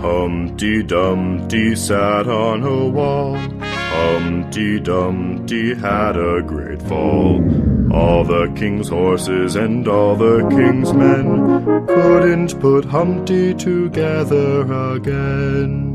Humpty Dumpty sat on a wall. Humpty Dumpty had a great fall. All the king's horses and all the king's men couldn't put Humpty together again.